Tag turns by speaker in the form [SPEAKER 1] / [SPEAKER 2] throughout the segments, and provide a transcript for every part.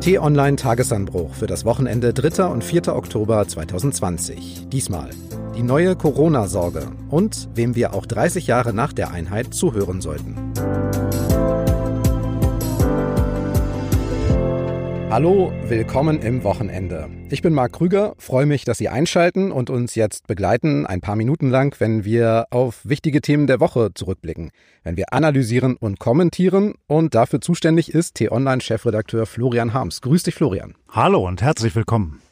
[SPEAKER 1] T-Online Tagesanbruch für das Wochenende 3. und 4. Oktober 2020. Diesmal die neue Corona-Sorge und wem wir auch 30 Jahre nach der Einheit zuhören sollten. Hallo, willkommen im Wochenende. Ich bin Marc Krüger, freue mich, dass Sie einschalten und uns jetzt begleiten, ein paar Minuten lang, wenn wir auf wichtige Themen der Woche zurückblicken, wenn wir analysieren und kommentieren und dafür zuständig ist T-Online-Chefredakteur Florian Harms. Grüß dich, Florian.
[SPEAKER 2] Hallo und herzlich willkommen.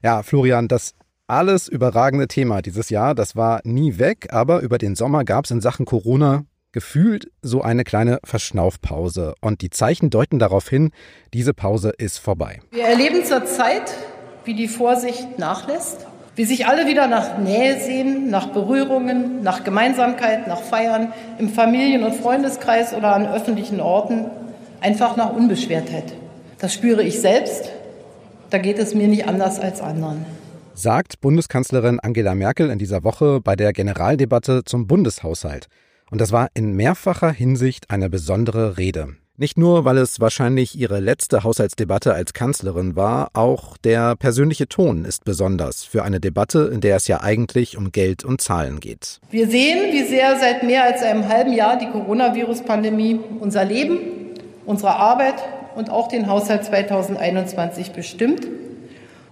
[SPEAKER 1] Ja, Florian, das alles überragende Thema dieses Jahr, das war nie weg, aber über den Sommer gab es in Sachen Corona gefühlt so eine kleine Verschnaufpause. Und die Zeichen deuten darauf hin, diese Pause ist vorbei.
[SPEAKER 3] Wir erleben zurzeit, wie die Vorsicht nachlässt, wie sich alle wieder nach Nähe sehen, nach Berührungen, nach Gemeinsamkeit, nach Feiern im Familien- und Freundeskreis oder an öffentlichen Orten, einfach nach Unbeschwertheit. Das spüre ich selbst, da geht es mir nicht anders als anderen.
[SPEAKER 1] Sagt Bundeskanzlerin Angela Merkel in dieser Woche bei der Generaldebatte zum Bundeshaushalt. Und das war in mehrfacher Hinsicht eine besondere Rede. Nicht nur, weil es wahrscheinlich ihre letzte Haushaltsdebatte als Kanzlerin war, auch der persönliche Ton ist besonders für eine Debatte, in der es ja eigentlich um Geld und Zahlen geht.
[SPEAKER 3] Wir sehen, wie sehr seit mehr als einem halben Jahr die Coronavirus-Pandemie unser Leben, unsere Arbeit und auch den Haushalt 2021 bestimmt.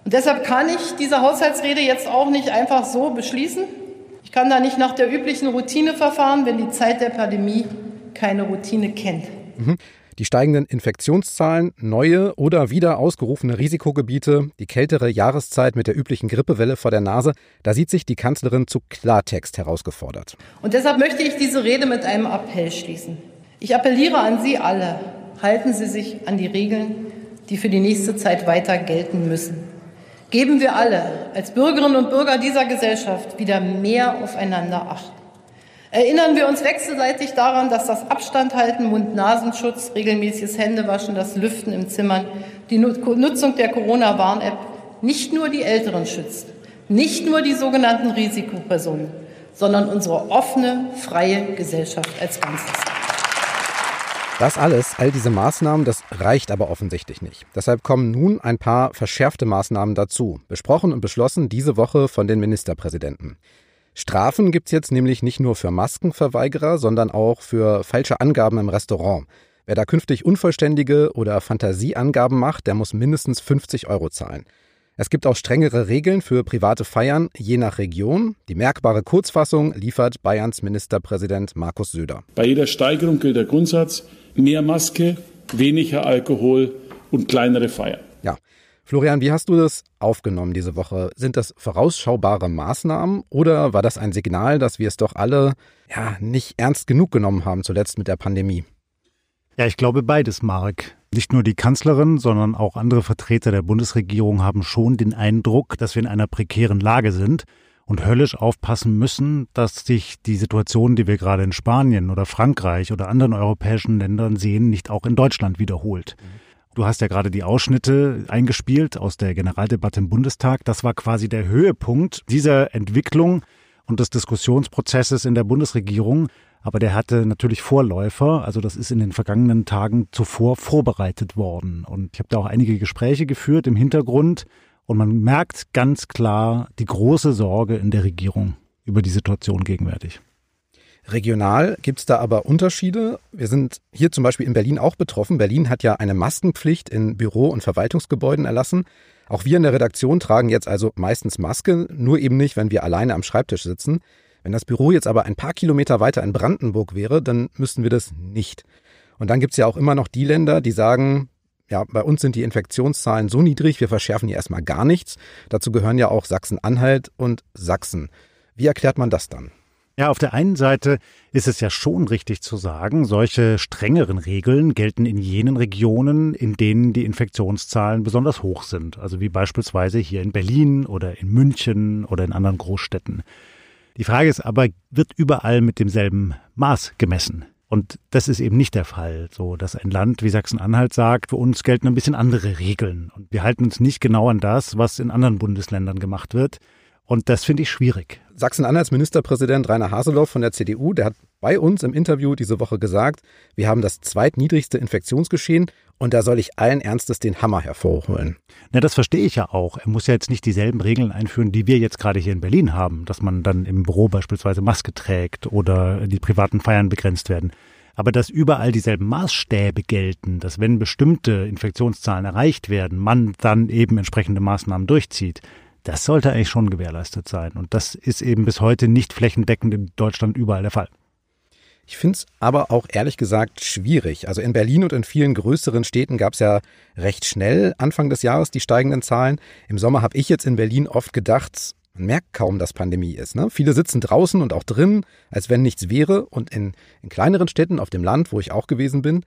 [SPEAKER 3] Und deshalb kann ich diese Haushaltsrede jetzt auch nicht einfach so beschließen, kann da nicht nach der üblichen Routine verfahren, wenn die Zeit der Pandemie keine Routine kennt.
[SPEAKER 1] Mhm. Die steigenden Infektionszahlen, neue oder wieder ausgerufene Risikogebiete, die kältere Jahreszeit mit der üblichen Grippewelle vor der Nase, da sieht sich die Kanzlerin zu Klartext herausgefordert.
[SPEAKER 3] Und deshalb möchte ich diese Rede mit einem Appell schließen. Ich appelliere an Sie alle, halten Sie sich an die Regeln, die für die nächste Zeit weiter gelten müssen. Geben wir alle als Bürgerinnen und Bürger dieser Gesellschaft wieder mehr aufeinander Acht. Erinnern wir uns wechselseitig daran, dass das Abstandhalten, Mund-Nasenschutz, regelmäßiges Händewaschen, das Lüften im Zimmern, die Nutzung der Corona-Warn-App nicht nur die Älteren schützt, nicht nur die sogenannten Risikopersonen, sondern unsere offene, freie Gesellschaft als Ganzes.
[SPEAKER 1] Das alles, all diese Maßnahmen, das reicht aber offensichtlich nicht. Deshalb kommen nun ein paar verschärfte Maßnahmen dazu, besprochen und beschlossen diese Woche von den Ministerpräsidenten. Strafen gibt's jetzt nämlich nicht nur für Maskenverweigerer, sondern auch für falsche Angaben im Restaurant. Wer da künftig unvollständige oder Fantasieangaben macht, der muss mindestens 50 Euro zahlen. Es gibt auch strengere Regeln für private Feiern, je nach Region. Die merkbare Kurzfassung liefert Bayerns Ministerpräsident Markus Söder.
[SPEAKER 4] Bei jeder Steigerung gilt der Grundsatz, mehr Maske, weniger Alkohol und kleinere Feiern.
[SPEAKER 1] Ja. Florian, wie hast du das aufgenommen diese Woche? Sind das vorausschaubare Maßnahmen oder war das ein Signal, dass wir es doch alle ja nicht ernst genug genommen haben zuletzt mit der Pandemie?
[SPEAKER 2] Ja, ich glaube beides, Mark. Nicht nur die Kanzlerin, sondern auch andere Vertreter der Bundesregierung haben schon den Eindruck, dass wir in einer prekären Lage sind und höllisch aufpassen müssen, dass sich die Situation, die wir gerade in Spanien oder Frankreich oder anderen europäischen Ländern sehen, nicht auch in Deutschland wiederholt. Du hast ja gerade die Ausschnitte eingespielt aus der Generaldebatte im Bundestag. Das war quasi der Höhepunkt dieser Entwicklung und des Diskussionsprozesses in der Bundesregierung. Aber der hatte natürlich Vorläufer. Also das ist in den vergangenen Tagen zuvor vorbereitet worden. Und ich habe da auch einige Gespräche geführt im Hintergrund und man merkt ganz klar die große Sorge in der Regierung über die Situation gegenwärtig.
[SPEAKER 1] Regional gibt es da aber Unterschiede. Wir sind hier zum Beispiel in Berlin auch betroffen. Berlin hat ja eine Maskenpflicht in Büro- und Verwaltungsgebäuden erlassen. Auch wir in der Redaktion tragen jetzt also meistens Maske, nur eben nicht, wenn wir alleine am Schreibtisch sitzen. Wenn das Büro jetzt aber ein paar Kilometer weiter in Brandenburg wäre, dann müssten wir das nicht. Und dann gibt es ja auch immer noch die Länder, die sagen, ja, bei uns sind die Infektionszahlen so niedrig, wir verschärfen hier erstmal gar nichts. Dazu gehören ja auch Sachsen-Anhalt und Sachsen. Wie erklärt man das dann?
[SPEAKER 2] Ja, auf der einen Seite ist es ja schon richtig zu sagen, solche strengeren Regeln gelten in jenen Regionen, in denen die Infektionszahlen besonders hoch sind, also wie beispielsweise hier in Berlin oder in München oder in anderen Großstädten. Die Frage ist aber, wird überall mit demselben Maß gemessen? Und das ist eben nicht der Fall, so dass ein Land wie Sachsen-Anhalt sagt, für uns gelten ein bisschen andere Regeln und wir halten uns nicht genau an das, was in anderen Bundesländern gemacht wird. Und das finde ich schwierig.
[SPEAKER 1] Sachsen-Anhalts Ministerpräsident Rainer Haseloff von der CDU, der hat bei uns im Interview diese Woche gesagt, wir haben das zweitniedrigste Infektionsgeschehen und da soll ich allen Ernstes den Hammer hervorholen.
[SPEAKER 2] Na, das verstehe ich ja auch. Er muss ja jetzt nicht dieselben Regeln einführen, die wir jetzt gerade hier in Berlin haben, dass man dann im Büro beispielsweise Maske trägt oder die privaten Feiern begrenzt werden. Aber dass überall dieselben Maßstäbe gelten, dass wenn bestimmte Infektionszahlen erreicht werden, man dann eben entsprechende Maßnahmen durchzieht, das sollte eigentlich schon gewährleistet sein. Und das ist eben bis heute nicht flächendeckend in Deutschland überall der Fall.
[SPEAKER 1] Ich finde es aber auch ehrlich gesagt schwierig. Also in Berlin und in vielen größeren Städten gab es ja recht schnell Anfang des Jahres die steigenden Zahlen. Im Sommer habe ich jetzt in Berlin oft gedacht, man merkt kaum, dass Pandemie ist. Ne? Viele sitzen draußen und auch drin, als wenn nichts wäre. Und in, in kleineren Städten auf dem Land, wo ich auch gewesen bin,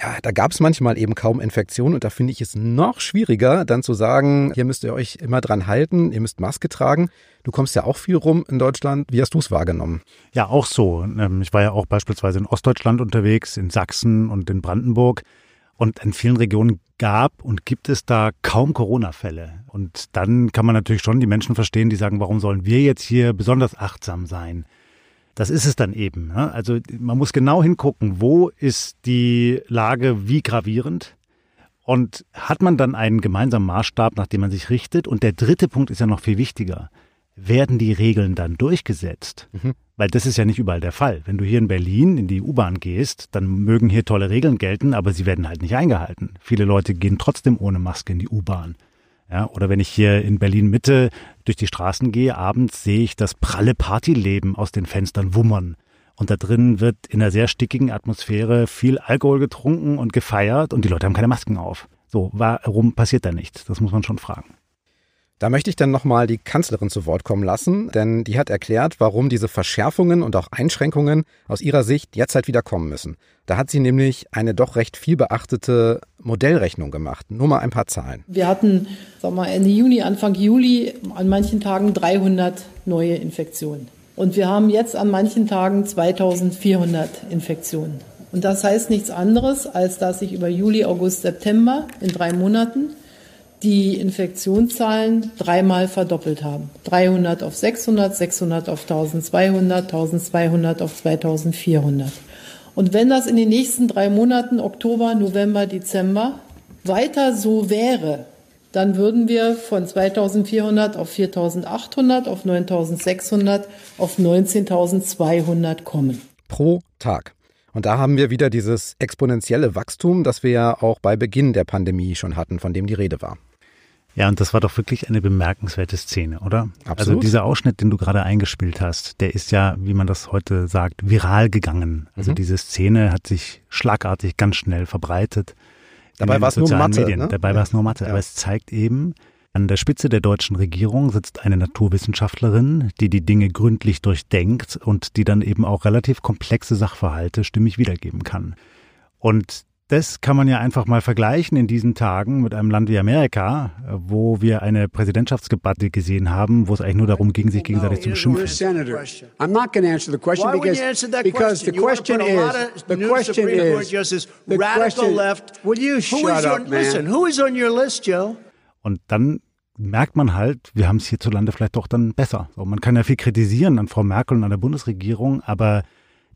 [SPEAKER 1] ja, da gab es manchmal eben kaum Infektionen und da finde ich es noch schwieriger, dann zu sagen, hier müsst ihr euch immer dran halten, ihr müsst Maske tragen. Du kommst ja auch viel rum in Deutschland. Wie hast du es wahrgenommen?
[SPEAKER 2] Ja, auch so. Ähm, ich war ja auch beispielsweise in Ostdeutschland unterwegs, in Sachsen und in Brandenburg. Und in vielen Regionen gab und gibt es da kaum Corona-Fälle. Und dann kann man natürlich schon die Menschen verstehen, die sagen, warum sollen wir jetzt hier besonders achtsam sein? Das ist es dann eben. Ne? Also man muss genau hingucken, wo ist die Lage wie gravierend und hat man dann einen gemeinsamen Maßstab, nach dem man sich richtet. Und der dritte Punkt ist ja noch viel wichtiger. Werden die Regeln dann durchgesetzt? Mhm. Weil das ist ja nicht überall der Fall. Wenn du hier in Berlin in die U-Bahn gehst, dann mögen hier tolle Regeln gelten, aber sie werden halt nicht eingehalten. Viele Leute gehen trotzdem ohne Maske in die U-Bahn. Ja, oder wenn ich hier in Berlin Mitte durch die Straßen gehe, abends sehe ich das pralle Partyleben aus den Fenstern wummern. Und da drin wird in einer sehr stickigen Atmosphäre viel Alkohol getrunken und gefeiert und die Leute haben keine Masken auf. So, warum passiert da nichts? Das muss man schon fragen.
[SPEAKER 1] Da möchte ich dann nochmal die Kanzlerin zu Wort kommen lassen, denn die hat erklärt, warum diese Verschärfungen und auch Einschränkungen aus ihrer Sicht jetzt halt wieder kommen müssen. Da hat sie nämlich eine doch recht viel beachtete Modellrechnung gemacht. Nur mal ein paar Zahlen.
[SPEAKER 3] Wir hatten, sag mal, Ende Juni, Anfang Juli an manchen Tagen 300 neue Infektionen. Und wir haben jetzt an manchen Tagen 2400 Infektionen. Und das heißt nichts anderes, als dass sich über Juli, August, September in drei Monaten die Infektionszahlen dreimal verdoppelt haben. 300 auf 600, 600 auf 1200, 1200 auf 2400. Und wenn das in den nächsten drei Monaten, Oktober, November, Dezember, weiter so wäre, dann würden wir von 2400 auf 4800, auf 9600, auf 19200 kommen.
[SPEAKER 1] Pro Tag. Und da haben wir wieder dieses exponentielle Wachstum, das wir ja auch bei Beginn der Pandemie schon hatten, von dem die Rede war.
[SPEAKER 2] Ja, und das war doch wirklich eine bemerkenswerte Szene, oder?
[SPEAKER 1] Absolut.
[SPEAKER 2] Also dieser Ausschnitt, den du gerade eingespielt hast, der ist ja, wie man das heute sagt, viral gegangen. Also mhm. diese Szene hat sich schlagartig ganz schnell verbreitet.
[SPEAKER 1] Dabei war es nur Mathe.
[SPEAKER 2] Ne? Dabei ja. war es nur Mathe. Ja. Aber es zeigt eben, an der Spitze der deutschen Regierung sitzt eine Naturwissenschaftlerin, die die Dinge gründlich durchdenkt und die dann eben auch relativ komplexe Sachverhalte stimmig wiedergeben kann. Und das kann man ja einfach mal vergleichen in diesen Tagen mit einem Land wie Amerika, wo wir eine Präsidentschaftsdebatte gesehen haben, wo es eigentlich nur darum ging, sich gegenseitig zu beschimpfen. I'm not going to answer the question because, because the question is, the question is, the question, left. Will you shut up, man? Who is on your list, Joe? Und dann merkt man halt, wir haben es hierzulande vielleicht doch dann besser. So, man kann ja viel kritisieren an Frau Merkel und an der Bundesregierung, aber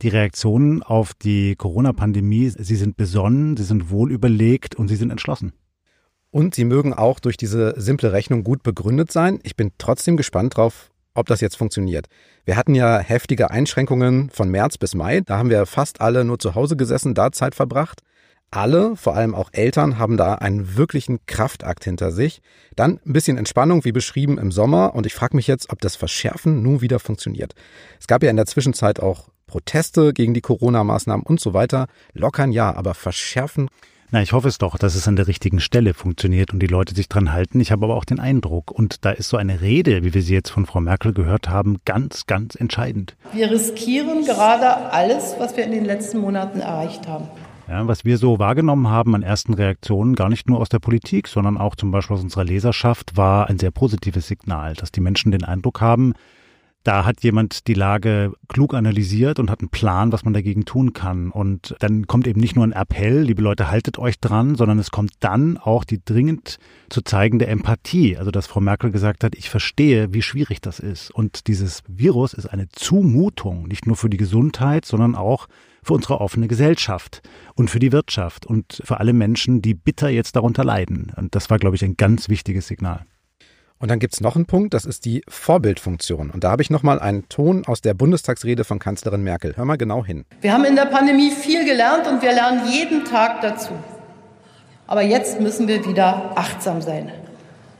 [SPEAKER 2] die Reaktionen auf die Corona-Pandemie, sie sind besonnen, sie sind wohlüberlegt und sie sind entschlossen.
[SPEAKER 1] Und sie mögen auch durch diese simple Rechnung gut begründet sein. Ich bin trotzdem gespannt drauf, ob das jetzt funktioniert. Wir hatten ja heftige Einschränkungen von März bis Mai. Da haben wir fast alle nur zu Hause gesessen, da Zeit verbracht. Alle, vor allem auch Eltern, haben da einen wirklichen Kraftakt hinter sich. Dann ein bisschen Entspannung, wie beschrieben, im Sommer. Und ich frage mich jetzt, ob das Verschärfen nun wieder funktioniert. Es gab ja in der Zwischenzeit auch Proteste gegen die Corona-Maßnahmen und so weiter. Lockern ja, aber verschärfen.
[SPEAKER 2] Na, ich hoffe es doch, dass es an der richtigen Stelle funktioniert und die Leute sich dran halten. Ich habe aber auch den Eindruck, und da ist so eine Rede, wie wir sie jetzt von Frau Merkel gehört haben, ganz, ganz entscheidend.
[SPEAKER 3] Wir riskieren gerade alles, was wir in den letzten Monaten erreicht haben.
[SPEAKER 2] Ja, was wir so wahrgenommen haben an ersten Reaktionen, gar nicht nur aus der Politik, sondern auch zum Beispiel aus unserer Leserschaft, war ein sehr positives Signal, dass die Menschen den Eindruck haben, da hat jemand die Lage klug analysiert und hat einen Plan, was man dagegen tun kann. Und dann kommt eben nicht nur ein Appell, liebe Leute, haltet euch dran, sondern es kommt dann auch die dringend zu zeigende Empathie. Also, dass Frau Merkel gesagt hat, ich verstehe, wie schwierig das ist. Und dieses Virus ist eine Zumutung, nicht nur für die Gesundheit, sondern auch für unsere offene Gesellschaft und für die Wirtschaft und für alle Menschen, die bitter jetzt darunter leiden. Und das war, glaube ich, ein ganz wichtiges Signal.
[SPEAKER 1] Und dann gibt es noch einen Punkt, das ist die Vorbildfunktion. Und da habe ich nochmal einen Ton aus der Bundestagsrede von Kanzlerin Merkel. Hör mal genau hin.
[SPEAKER 3] Wir haben in der Pandemie viel gelernt und wir lernen jeden Tag dazu. Aber jetzt müssen wir wieder achtsam sein.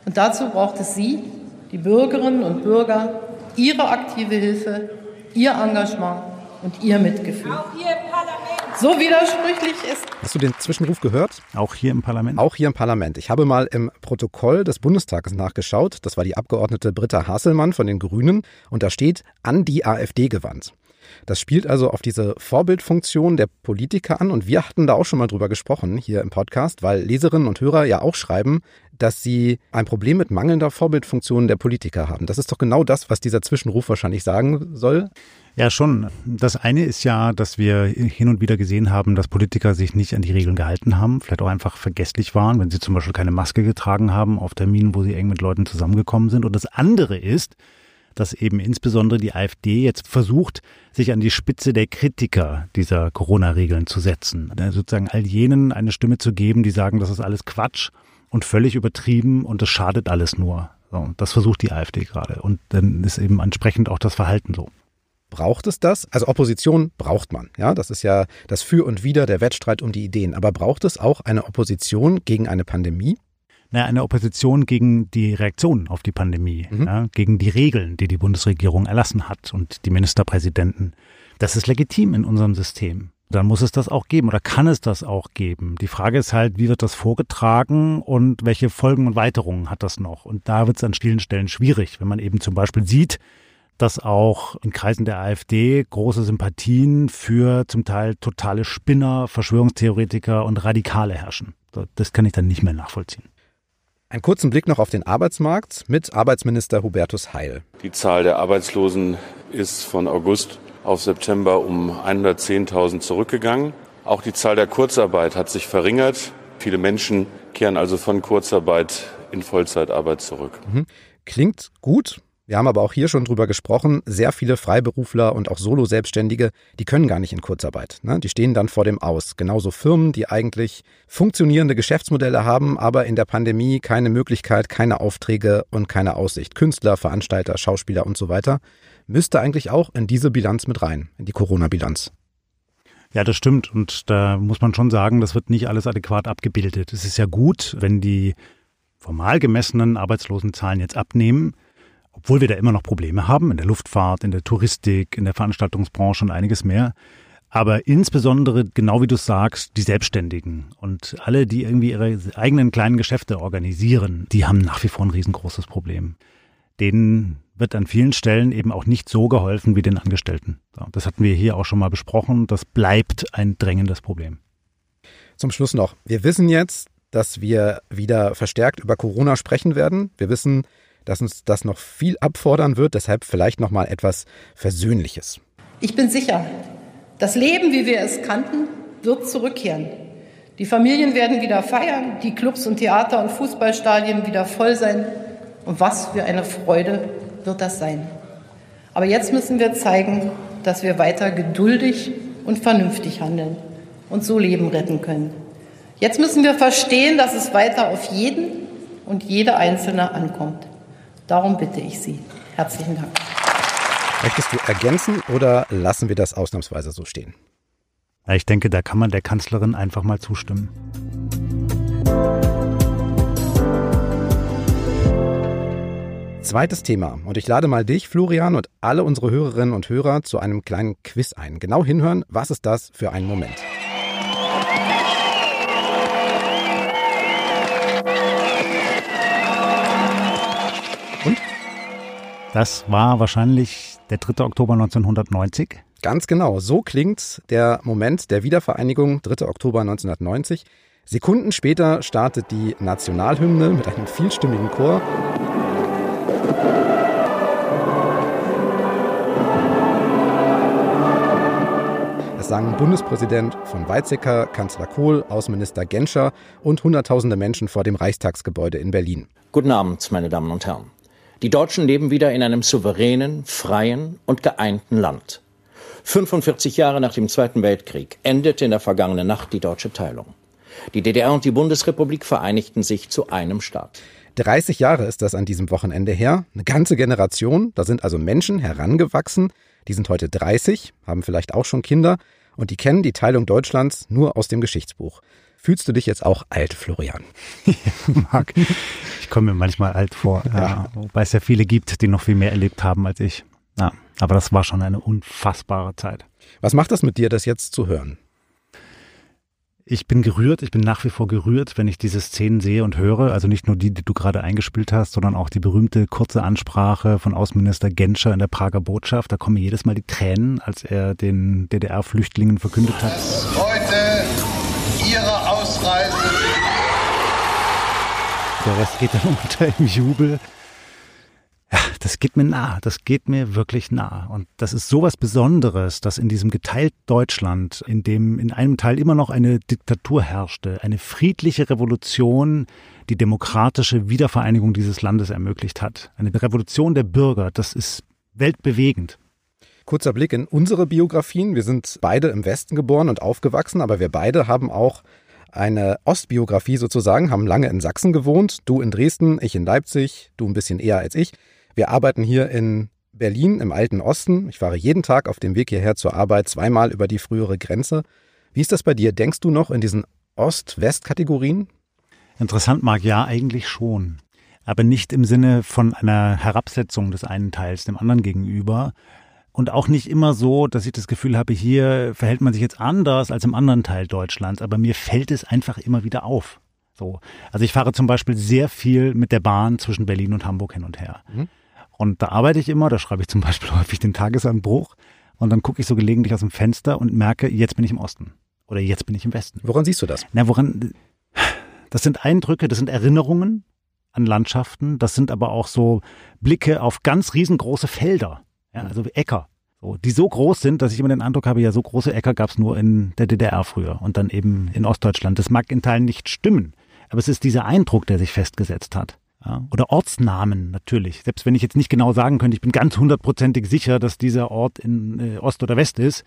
[SPEAKER 3] Und dazu braucht es Sie, die Bürgerinnen und Bürger, Ihre aktive Hilfe, Ihr Engagement und Ihr Mitgefühl. Auch hier im Parlament so widersprüchlich ist.
[SPEAKER 1] Hast du den Zwischenruf gehört?
[SPEAKER 2] Auch hier im Parlament?
[SPEAKER 1] Auch hier im Parlament. Ich habe mal im Protokoll des Bundestages nachgeschaut. Das war die Abgeordnete Britta Hasselmann von den Grünen. Und da steht an die AfD gewandt. Das spielt also auf diese Vorbildfunktion der Politiker an und wir hatten da auch schon mal drüber gesprochen hier im Podcast, weil Leserinnen und Hörer ja auch schreiben, dass sie ein Problem mit mangelnder Vorbildfunktion der Politiker haben. Das ist doch genau das, was dieser Zwischenruf wahrscheinlich sagen soll.
[SPEAKER 2] Ja, schon. Das eine ist ja, dass wir hin und wieder gesehen haben, dass Politiker sich nicht an die Regeln gehalten haben, vielleicht auch einfach vergesslich waren, wenn sie zum Beispiel keine Maske getragen haben auf Terminen, wo sie eng mit Leuten zusammengekommen sind. Und das andere ist, dass eben insbesondere die AfD jetzt versucht, sich an die Spitze der Kritiker dieser Corona-Regeln zu setzen. Sozusagen all jenen eine Stimme zu geben, die sagen, das ist alles Quatsch und völlig übertrieben und das schadet alles nur. So, das versucht die AfD gerade. Und dann ist eben entsprechend auch das Verhalten so.
[SPEAKER 1] Braucht es das? Also Opposition braucht man. Ja, das ist ja das Für und Wider, der Wettstreit um die Ideen. Aber braucht es auch eine Opposition gegen eine Pandemie?
[SPEAKER 2] Na, eine Opposition gegen die Reaktion auf die Pandemie, mhm. ja, gegen die Regeln, die die Bundesregierung erlassen hat und die Ministerpräsidenten. Das ist legitim in unserem System. Dann muss es das auch geben oder kann es das auch geben. Die Frage ist halt, wie wird das vorgetragen und welche Folgen und Weiterungen hat das noch? Und da wird es an vielen Stellen schwierig, wenn man eben zum Beispiel sieht, dass auch in Kreisen der AfD große Sympathien für zum Teil totale Spinner, Verschwörungstheoretiker und Radikale herrschen. Das kann ich dann nicht mehr nachvollziehen.
[SPEAKER 1] Einen kurzen Blick noch auf den Arbeitsmarkt mit Arbeitsminister Hubertus Heil.
[SPEAKER 5] Die Zahl der Arbeitslosen ist von August auf September um 110.000 zurückgegangen. Auch die Zahl der Kurzarbeit hat sich verringert. Viele Menschen kehren also von Kurzarbeit in Vollzeitarbeit zurück.
[SPEAKER 1] Mhm. Klingt gut. Wir haben aber auch hier schon drüber gesprochen, sehr viele Freiberufler und auch Solo-Selbstständige, die können gar nicht in Kurzarbeit. Ne? Die stehen dann vor dem Aus. Genauso Firmen, die eigentlich funktionierende Geschäftsmodelle haben, aber in der Pandemie keine Möglichkeit, keine Aufträge und keine Aussicht. Künstler, Veranstalter, Schauspieler und so weiter. Müsste eigentlich auch in diese Bilanz mit rein, in die Corona-Bilanz.
[SPEAKER 2] Ja, das stimmt. Und da muss man schon sagen, das wird nicht alles adäquat abgebildet. Es ist ja gut, wenn die formal gemessenen Arbeitslosenzahlen jetzt abnehmen obwohl wir da immer noch Probleme haben in der Luftfahrt, in der Touristik, in der Veranstaltungsbranche und einiges mehr. Aber insbesondere, genau wie du sagst, die Selbstständigen und alle, die irgendwie ihre eigenen kleinen Geschäfte organisieren, die haben nach wie vor ein riesengroßes Problem. Denen wird an vielen Stellen eben auch nicht so geholfen wie den Angestellten. Das hatten wir hier auch schon mal besprochen. Das bleibt ein drängendes Problem.
[SPEAKER 1] Zum Schluss noch. Wir wissen jetzt, dass wir wieder verstärkt über Corona sprechen werden. Wir wissen, dass uns das noch viel abfordern wird, deshalb vielleicht noch mal etwas Versöhnliches.
[SPEAKER 3] Ich bin sicher, das Leben, wie wir es kannten, wird zurückkehren. Die Familien werden wieder feiern, die Clubs und Theater und Fußballstadien wieder voll sein. Und was für eine Freude wird das sein. Aber jetzt müssen wir zeigen, dass wir weiter geduldig und vernünftig handeln und so Leben retten können. Jetzt müssen wir verstehen, dass es weiter auf jeden und jede Einzelne ankommt. Darum bitte ich Sie. Herzlichen Dank.
[SPEAKER 1] Möchtest du ergänzen oder lassen wir das ausnahmsweise so stehen?
[SPEAKER 2] Ich denke, da kann man der Kanzlerin einfach mal zustimmen.
[SPEAKER 1] Zweites Thema. Und ich lade mal dich, Florian, und alle unsere Hörerinnen und Hörer zu einem kleinen Quiz ein. Genau hinhören, was ist das für ein Moment?
[SPEAKER 2] Das war wahrscheinlich der 3. Oktober 1990.
[SPEAKER 1] Ganz genau, so klingt der Moment der Wiedervereinigung, 3. Oktober 1990. Sekunden später startet die Nationalhymne mit einem vielstimmigen Chor. Es sangen Bundespräsident von Weizsäcker, Kanzler Kohl, Außenminister Genscher und Hunderttausende Menschen vor dem Reichstagsgebäude in Berlin.
[SPEAKER 6] Guten Abend, meine Damen und Herren. Die Deutschen leben wieder in einem souveränen, freien und geeinten Land. 45 Jahre nach dem Zweiten Weltkrieg endete in der vergangenen Nacht die deutsche Teilung. Die DDR und die Bundesrepublik vereinigten sich zu einem Staat.
[SPEAKER 1] 30 Jahre ist das an diesem Wochenende her. Eine ganze Generation. Da sind also Menschen herangewachsen. Die sind heute 30, haben vielleicht auch schon Kinder und die kennen die Teilung Deutschlands nur aus dem Geschichtsbuch. Fühlst du dich jetzt auch alt, Florian?
[SPEAKER 2] ja, Marc, ich komme mir manchmal alt vor, ja. wobei es ja viele gibt, die noch viel mehr erlebt haben als ich. Ja, aber das war schon eine unfassbare Zeit.
[SPEAKER 1] Was macht das mit dir, das jetzt zu hören?
[SPEAKER 2] Ich bin gerührt, ich bin nach wie vor gerührt, wenn ich diese Szenen sehe und höre. Also nicht nur die, die du gerade eingespielt hast, sondern auch die berühmte kurze Ansprache von Außenminister Genscher in der Prager Botschaft. Da kommen mir jedes Mal die Tränen, als er den DDR-Flüchtlingen verkündet hat.
[SPEAKER 7] Heute ihre Ausreise.
[SPEAKER 2] Der Rest geht dann unter im Jubel ja, das geht mir nah, das geht mir wirklich nah. Und das ist sowas Besonderes, dass in diesem geteilten Deutschland, in dem in einem Teil immer noch eine Diktatur herrschte, eine friedliche Revolution die demokratische Wiedervereinigung dieses Landes ermöglicht hat. Eine Revolution der Bürger, das ist weltbewegend.
[SPEAKER 1] Kurzer Blick in unsere Biografien. Wir sind beide im Westen geboren und aufgewachsen, aber wir beide haben auch eine Ostbiografie sozusagen, haben lange in Sachsen gewohnt. Du in Dresden, ich in Leipzig, du ein bisschen eher als ich. Wir arbeiten hier in Berlin im alten Osten. Ich fahre jeden Tag auf dem Weg hierher zur Arbeit zweimal über die frühere Grenze. Wie ist das bei dir? Denkst du noch in diesen Ost-West-Kategorien?
[SPEAKER 2] Interessant, Marc, ja, eigentlich schon. Aber nicht im Sinne von einer Herabsetzung des einen Teils dem anderen gegenüber. Und auch nicht immer so, dass ich das Gefühl habe, hier verhält man sich jetzt anders als im anderen Teil Deutschlands. Aber mir fällt es einfach immer wieder auf. So. Also ich fahre zum Beispiel sehr viel mit der Bahn zwischen Berlin und Hamburg hin und her. Mhm. Und da arbeite ich immer, da schreibe ich zum Beispiel häufig den Tagesanbruch und dann gucke ich so gelegentlich aus dem Fenster und merke, jetzt bin ich im Osten oder jetzt bin ich im Westen.
[SPEAKER 1] Woran siehst du das?
[SPEAKER 2] Na, woran? Das sind Eindrücke, das sind Erinnerungen an Landschaften, das sind aber auch so Blicke auf ganz riesengroße Felder, ja, also Äcker, so, die so groß sind, dass ich immer den Eindruck habe, ja, so große Äcker gab es nur in der DDR früher und dann eben in Ostdeutschland. Das mag in Teilen nicht stimmen, aber es ist dieser Eindruck, der sich festgesetzt hat. Ja, oder Ortsnamen natürlich. Selbst wenn ich jetzt nicht genau sagen könnte, ich bin ganz hundertprozentig sicher, dass dieser Ort in äh, Ost oder West ist.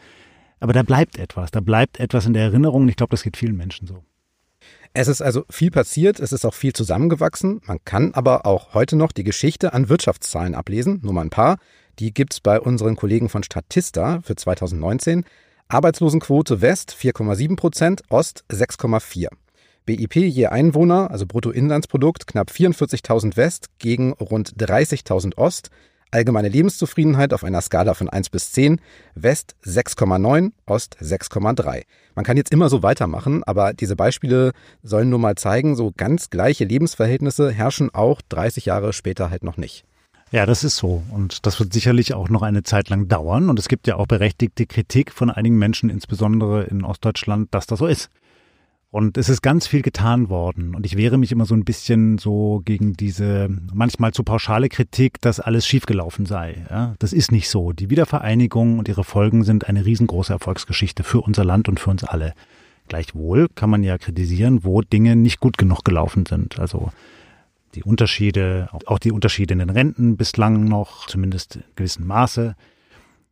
[SPEAKER 2] Aber da bleibt etwas, da bleibt etwas in der Erinnerung und ich glaube, das geht vielen Menschen so.
[SPEAKER 1] Es ist also viel passiert, es ist auch viel zusammengewachsen. Man kann aber auch heute noch die Geschichte an Wirtschaftszahlen ablesen, nur mal ein paar. Die gibt's bei unseren Kollegen von Statista für 2019. Arbeitslosenquote West 4,7 Prozent, Ost 6,4. BIP je Einwohner, also Bruttoinlandsprodukt, knapp 44.000 West gegen rund 30.000 Ost. Allgemeine Lebenszufriedenheit auf einer Skala von 1 bis 10. West 6,9, Ost 6,3. Man kann jetzt immer so weitermachen, aber diese Beispiele sollen nur mal zeigen, so ganz gleiche Lebensverhältnisse herrschen auch 30 Jahre später halt noch nicht.
[SPEAKER 2] Ja, das ist so. Und das wird sicherlich auch noch eine Zeit lang dauern. Und es gibt ja auch berechtigte Kritik von einigen Menschen, insbesondere in Ostdeutschland, dass das so ist. Und es ist ganz viel getan worden. Und ich wehre mich immer so ein bisschen so gegen diese manchmal zu pauschale Kritik, dass alles schiefgelaufen sei. Ja, das ist nicht so. Die Wiedervereinigung und ihre Folgen sind eine riesengroße Erfolgsgeschichte für unser Land und für uns alle. Gleichwohl kann man ja kritisieren, wo Dinge nicht gut genug gelaufen sind. Also die Unterschiede, auch die Unterschiede in den Renten bislang noch, zumindest in gewissem Maße.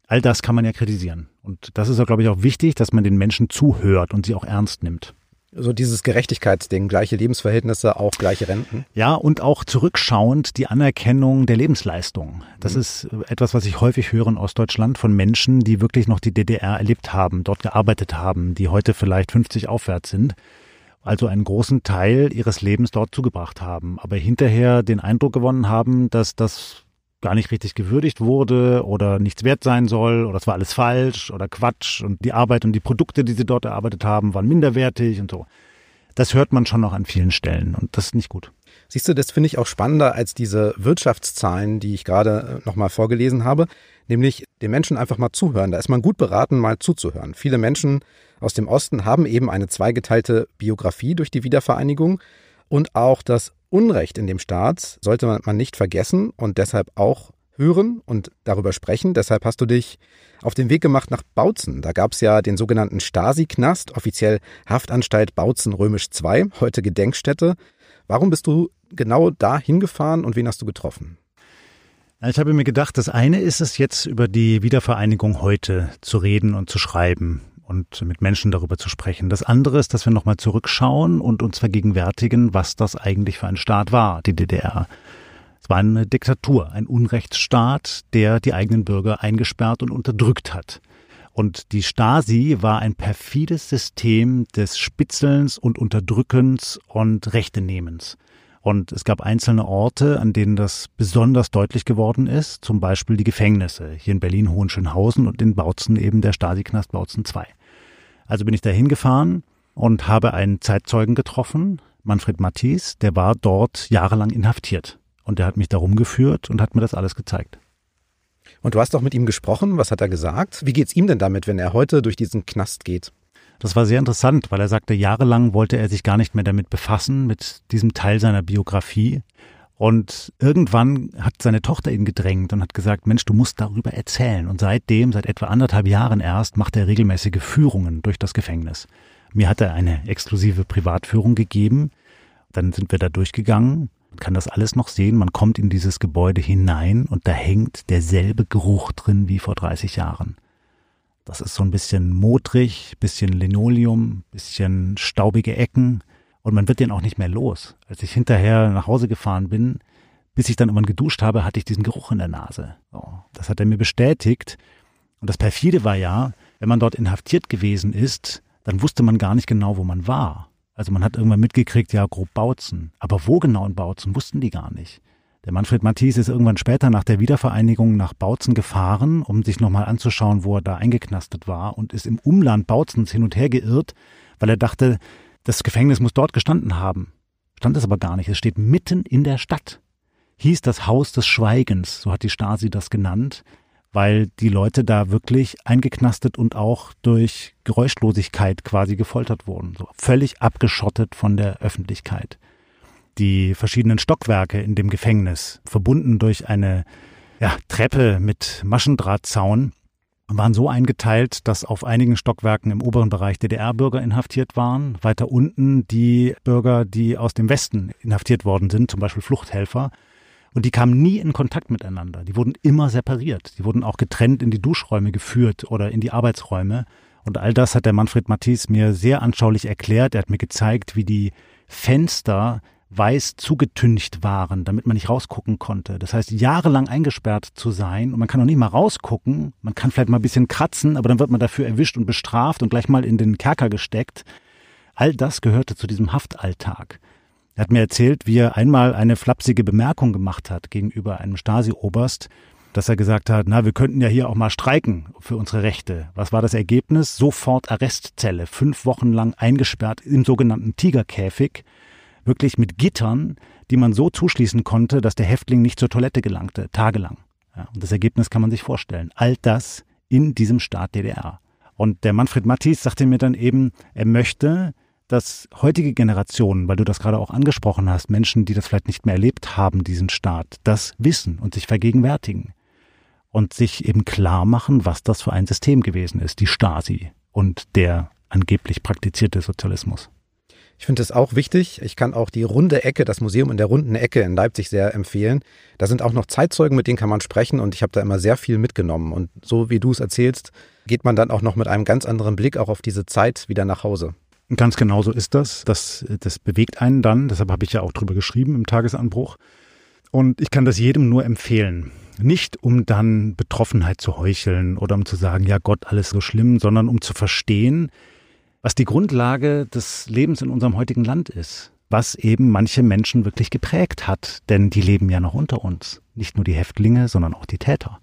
[SPEAKER 2] All das kann man ja kritisieren. Und das ist, glaube ich, auch wichtig, dass man den Menschen zuhört und sie auch ernst nimmt
[SPEAKER 1] so dieses Gerechtigkeitsding, gleiche Lebensverhältnisse, auch gleiche Renten.
[SPEAKER 2] Ja, und auch zurückschauend die Anerkennung der Lebensleistung. Das mhm. ist etwas, was ich häufig höre in Ostdeutschland von Menschen, die wirklich noch die DDR erlebt haben, dort gearbeitet haben, die heute vielleicht 50 aufwärts sind. Also einen großen Teil ihres Lebens dort zugebracht haben, aber hinterher den Eindruck gewonnen haben, dass das gar nicht richtig gewürdigt wurde oder nichts wert sein soll oder es war alles falsch oder Quatsch und die Arbeit und die Produkte, die sie dort erarbeitet haben, waren minderwertig und so. Das hört man schon noch an vielen Stellen und das ist nicht gut.
[SPEAKER 1] Siehst du, das finde ich auch spannender als diese Wirtschaftszahlen, die ich gerade äh, nochmal vorgelesen habe, nämlich den Menschen einfach mal zuhören. Da ist man gut beraten, mal zuzuhören. Viele Menschen aus dem Osten haben eben eine zweigeteilte Biografie durch die Wiedervereinigung und auch das Unrecht in dem Staat sollte man nicht vergessen und deshalb auch hören und darüber sprechen. Deshalb hast du dich auf den Weg gemacht nach Bautzen. Da gab es ja den sogenannten Stasi-Knast, offiziell Haftanstalt Bautzen Römisch II, heute Gedenkstätte. Warum bist du genau da hingefahren und wen hast du getroffen?
[SPEAKER 2] Ich habe mir gedacht, das eine ist es jetzt über die Wiedervereinigung heute zu reden und zu schreiben und mit Menschen darüber zu sprechen. Das andere ist, dass wir nochmal zurückschauen und uns vergegenwärtigen, was das eigentlich für ein Staat war, die DDR. Es war eine Diktatur, ein Unrechtsstaat, der die eigenen Bürger eingesperrt und unterdrückt hat. Und die Stasi war ein perfides System des Spitzelns und Unterdrückens und Rechtenehmens. Und es gab einzelne Orte, an denen das besonders deutlich geworden ist, zum Beispiel die Gefängnisse, hier in Berlin Hohenschönhausen und in Bautzen eben der Stasi-Knast Bautzen 2. Also bin ich da hingefahren und habe einen Zeitzeugen getroffen, Manfred Matthis, der war dort jahrelang inhaftiert. Und der hat mich da rumgeführt und hat mir das alles gezeigt.
[SPEAKER 1] Und du hast doch mit ihm gesprochen. Was hat er gesagt? Wie geht's ihm denn damit, wenn er heute durch diesen Knast geht?
[SPEAKER 2] Das war sehr interessant, weil er sagte, jahrelang wollte er sich gar nicht mehr damit befassen, mit diesem Teil seiner Biografie. Und irgendwann hat seine Tochter ihn gedrängt und hat gesagt, Mensch, du musst darüber erzählen. Und seitdem, seit etwa anderthalb Jahren erst, macht er regelmäßige Führungen durch das Gefängnis. Mir hat er eine exklusive Privatführung gegeben. Dann sind wir da durchgegangen. Man kann das alles noch sehen. Man kommt in dieses Gebäude hinein und da hängt derselbe Geruch drin wie vor 30 Jahren. Das ist so ein bisschen modrig, bisschen Linoleum, bisschen staubige Ecken und man wird den auch nicht mehr los. Als ich hinterher nach Hause gefahren bin, bis ich dann irgendwann geduscht habe, hatte ich diesen Geruch in der Nase. So, das hat er mir bestätigt. Und das perfide war ja, wenn man dort inhaftiert gewesen ist, dann wusste man gar nicht genau, wo man war. Also man hat irgendwann mitgekriegt, ja, grob Bautzen. Aber wo genau in Bautzen, wussten die gar nicht. Der Manfred Matthis ist irgendwann später nach der Wiedervereinigung nach Bautzen gefahren, um sich nochmal anzuschauen, wo er da eingeknastet war und ist im Umland Bautzens hin und her geirrt, weil er dachte, das Gefängnis muss dort gestanden haben. Stand es aber gar nicht. Es steht mitten in der Stadt. Hieß das Haus des Schweigens, so hat die Stasi das genannt, weil die Leute da wirklich eingeknastet und auch durch Geräuschlosigkeit quasi gefoltert wurden. So völlig abgeschottet von der Öffentlichkeit die verschiedenen Stockwerke in dem Gefängnis, verbunden durch eine ja, Treppe mit Maschendrahtzaun, waren so eingeteilt, dass auf einigen Stockwerken im oberen Bereich DDR-Bürger inhaftiert waren, weiter unten die Bürger, die aus dem Westen inhaftiert worden sind, zum Beispiel Fluchthelfer. Und die kamen nie in Kontakt miteinander. Die wurden immer separiert. Die wurden auch getrennt in die Duschräume geführt oder in die Arbeitsräume. Und all das hat der Manfred Matthis mir sehr anschaulich erklärt. Er hat mir gezeigt, wie die Fenster weiß zugetüncht waren, damit man nicht rausgucken konnte. Das heißt, jahrelang eingesperrt zu sein und man kann noch nicht mal rausgucken. Man kann vielleicht mal ein bisschen kratzen, aber dann wird man dafür erwischt und bestraft und gleich mal in den Kerker gesteckt. All das gehörte zu diesem Haftalltag. Er hat mir erzählt, wie er einmal eine flapsige Bemerkung gemacht hat gegenüber einem Stasi-Oberst, dass er gesagt hat, na, wir könnten ja hier auch mal streiken für unsere Rechte. Was war das Ergebnis? Sofort Arrestzelle, fünf Wochen lang eingesperrt im sogenannten Tigerkäfig wirklich mit Gittern, die man so zuschließen konnte, dass der Häftling nicht zur Toilette gelangte, tagelang. Ja, und das Ergebnis kann man sich vorstellen. All das in diesem Staat DDR. Und der Manfred Mattis sagte mir dann eben, er möchte, dass heutige Generationen, weil du das gerade auch angesprochen hast, Menschen, die das vielleicht nicht mehr erlebt haben, diesen Staat, das wissen und sich vergegenwärtigen. Und sich eben klar machen, was das für ein System gewesen ist, die Stasi und der angeblich praktizierte Sozialismus.
[SPEAKER 1] Ich finde es auch wichtig. Ich kann auch die runde Ecke, das Museum in der runden Ecke in Leipzig sehr empfehlen. Da sind auch noch Zeitzeugen, mit denen kann man sprechen und ich habe da immer sehr viel mitgenommen. Und so wie du es erzählst, geht man dann auch noch mit einem ganz anderen Blick auch auf diese Zeit wieder nach Hause.
[SPEAKER 2] Ganz genau so ist das. Das, das bewegt einen dann. Deshalb habe ich ja auch drüber geschrieben im Tagesanbruch. Und ich kann das jedem nur empfehlen. Nicht um dann Betroffenheit zu heucheln oder um zu sagen, ja Gott, alles so schlimm, sondern um zu verstehen, was die Grundlage des Lebens in unserem heutigen Land ist, was eben manche Menschen wirklich geprägt hat, denn die leben ja noch unter uns, nicht nur die Häftlinge, sondern auch die Täter.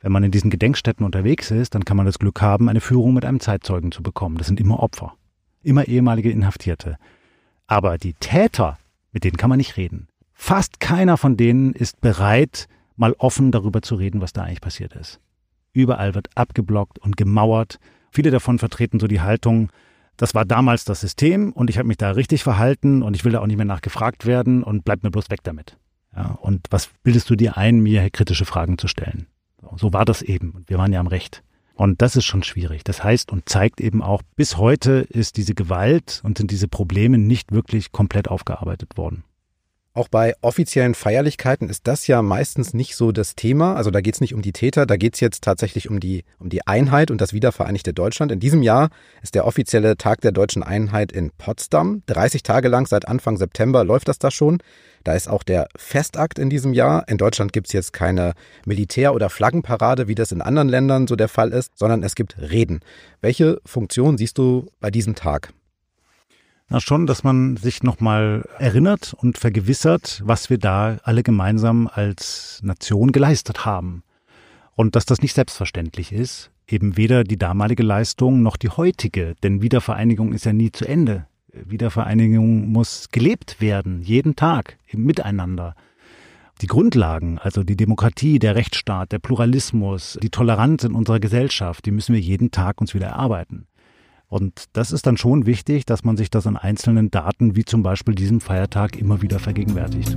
[SPEAKER 2] Wenn man in diesen Gedenkstätten unterwegs ist, dann kann man das Glück haben, eine Führung mit einem Zeitzeugen zu bekommen. Das sind immer Opfer, immer ehemalige Inhaftierte. Aber die Täter, mit denen kann man nicht reden. Fast keiner von denen ist bereit, mal offen darüber zu reden, was da eigentlich passiert ist. Überall wird abgeblockt und gemauert. Viele davon vertreten so die Haltung, das war damals das System und ich habe mich da richtig verhalten und ich will da auch nicht mehr nachgefragt werden und bleib mir bloß weg damit. Ja, und was bildest du dir ein, mir kritische Fragen zu stellen? So war das eben. Wir waren ja am Recht. Und das ist schon schwierig. Das heißt und zeigt eben auch, bis heute ist diese Gewalt und sind diese Probleme nicht wirklich komplett aufgearbeitet worden.
[SPEAKER 1] Auch bei offiziellen Feierlichkeiten ist das ja meistens nicht so das Thema. Also da geht es nicht um die Täter, da geht es jetzt tatsächlich um die, um die Einheit und das wiedervereinigte Deutschland. In diesem Jahr ist der offizielle Tag der deutschen Einheit in Potsdam. 30 Tage lang seit Anfang September läuft das da schon. Da ist auch der Festakt in diesem Jahr. In Deutschland gibt es jetzt keine Militär- oder Flaggenparade, wie das in anderen Ländern so der Fall ist, sondern es gibt Reden. Welche Funktion siehst du bei diesem Tag?
[SPEAKER 2] Na schon, dass man sich nochmal erinnert und vergewissert, was wir da alle gemeinsam als Nation geleistet haben. Und dass das nicht selbstverständlich ist, eben weder die damalige Leistung noch die heutige, denn Wiedervereinigung ist ja nie zu Ende. Wiedervereinigung muss gelebt werden, jeden Tag, im Miteinander. Die Grundlagen, also die Demokratie, der Rechtsstaat, der Pluralismus, die Toleranz in unserer Gesellschaft, die müssen wir jeden Tag uns wieder erarbeiten. Und das ist dann schon wichtig, dass man sich das an einzelnen Daten, wie zum Beispiel diesem Feiertag, immer wieder vergegenwärtigt.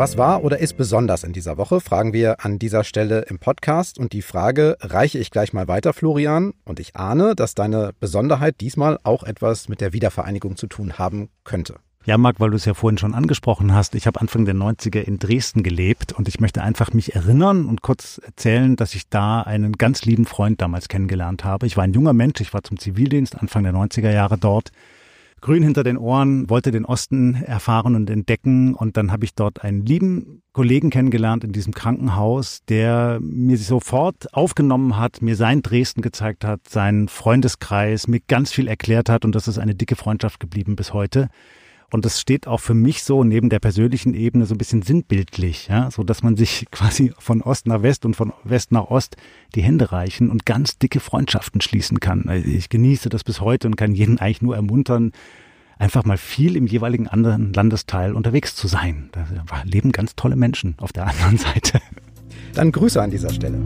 [SPEAKER 1] Was war oder ist besonders in dieser Woche, fragen wir an dieser Stelle im Podcast. Und die Frage reiche ich gleich mal weiter, Florian. Und ich ahne, dass deine Besonderheit diesmal auch etwas mit der Wiedervereinigung zu tun haben könnte.
[SPEAKER 2] Ja, Marc, weil du es ja vorhin schon angesprochen hast, ich habe Anfang der 90er in Dresden gelebt und ich möchte einfach mich erinnern und kurz erzählen, dass ich da einen ganz lieben Freund damals kennengelernt habe. Ich war ein junger Mensch, ich war zum Zivildienst Anfang der 90er Jahre dort. Grün hinter den Ohren, wollte den Osten erfahren und entdecken und dann habe ich dort einen lieben Kollegen kennengelernt in diesem Krankenhaus, der mir sofort aufgenommen hat, mir sein Dresden gezeigt hat, seinen Freundeskreis, mir ganz viel erklärt hat und das ist eine dicke Freundschaft geblieben bis heute. Und das steht auch für mich so neben der persönlichen Ebene so ein bisschen sinnbildlich, ja, so dass man sich quasi von Ost nach West und von West nach Ost die Hände reichen und ganz dicke Freundschaften schließen kann. Also ich genieße das bis heute und kann jeden eigentlich nur ermuntern, einfach mal viel im jeweiligen anderen Landesteil unterwegs zu sein. Da leben ganz tolle Menschen auf der anderen Seite.
[SPEAKER 1] Dann Grüße an dieser Stelle.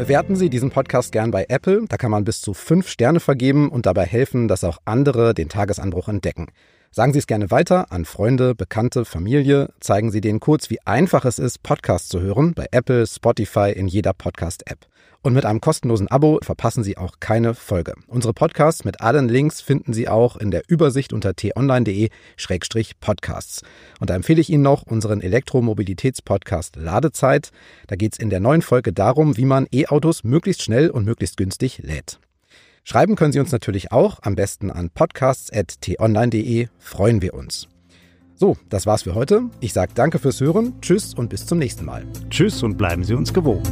[SPEAKER 1] Bewerten Sie diesen Podcast gern bei Apple. Da kann man bis zu fünf Sterne vergeben und dabei helfen, dass auch andere den Tagesanbruch entdecken. Sagen Sie es gerne weiter an Freunde, Bekannte, Familie. Zeigen Sie denen kurz, wie einfach es ist, Podcasts zu hören bei Apple, Spotify, in jeder Podcast-App. Und mit einem kostenlosen Abo verpassen Sie auch keine Folge. Unsere Podcasts mit allen Links finden Sie auch in der Übersicht unter t-online.de-podcasts. Und da empfehle ich Ihnen noch unseren Elektromobilitätspodcast Ladezeit. Da geht es in der neuen Folge darum, wie man E-Autos möglichst schnell und möglichst günstig lädt. Schreiben können Sie uns natürlich auch, am besten an podcasts.t-online.de. Freuen wir uns. So, das war's für heute. Ich sage danke fürs Hören, tschüss und bis zum nächsten Mal.
[SPEAKER 2] Tschüss und bleiben Sie uns gewogen.